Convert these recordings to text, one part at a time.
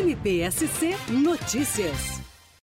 MPSC Notícias.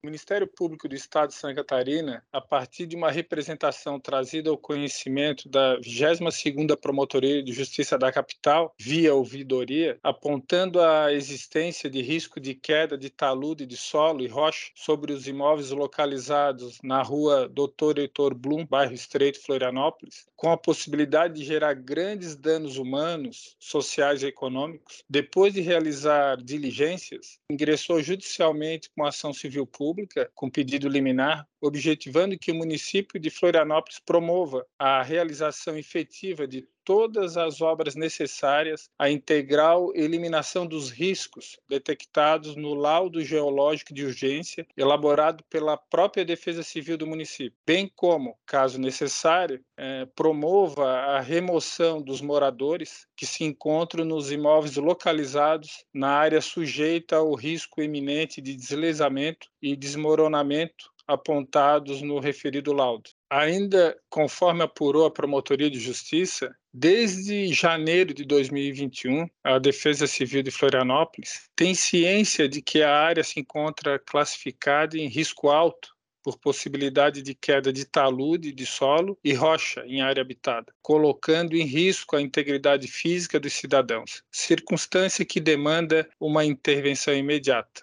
O Ministério Público do Estado de Santa Catarina, a partir de uma representação trazida ao conhecimento da 22ª Promotoria de Justiça da Capital, via ouvidoria, apontando a existência de risco de queda de talude de solo e rocha sobre os imóveis localizados na rua Doutor Heitor Blum, bairro Estreito, Florianópolis, com a possibilidade de gerar grandes danos humanos, sociais e econômicos, depois de realizar diligências, ingressou judicialmente com ação civil pública Pública, com pedido liminar, objetivando que o município de Florianópolis promova a realização efetiva de todas as obras necessárias à integral eliminação dos riscos detectados no laudo geológico de urgência elaborado pela própria Defesa Civil do município, bem como, caso necessário, eh, promova a remoção dos moradores que se encontram nos imóveis localizados na área sujeita ao risco iminente de deslizamento e desmoronamento apontados no referido laudo. Ainda conforme apurou a Promotoria de Justiça, desde janeiro de 2021, a Defesa Civil de Florianópolis tem ciência de que a área se encontra classificada em risco alto por possibilidade de queda de talude de solo e rocha em área habitada, colocando em risco a integridade física dos cidadãos, circunstância que demanda uma intervenção imediata.